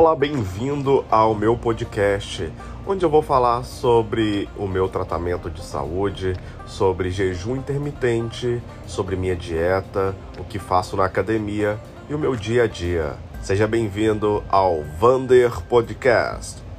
Olá, bem-vindo ao meu podcast, onde eu vou falar sobre o meu tratamento de saúde, sobre jejum intermitente, sobre minha dieta, o que faço na academia e o meu dia a dia. Seja bem-vindo ao Vander Podcast.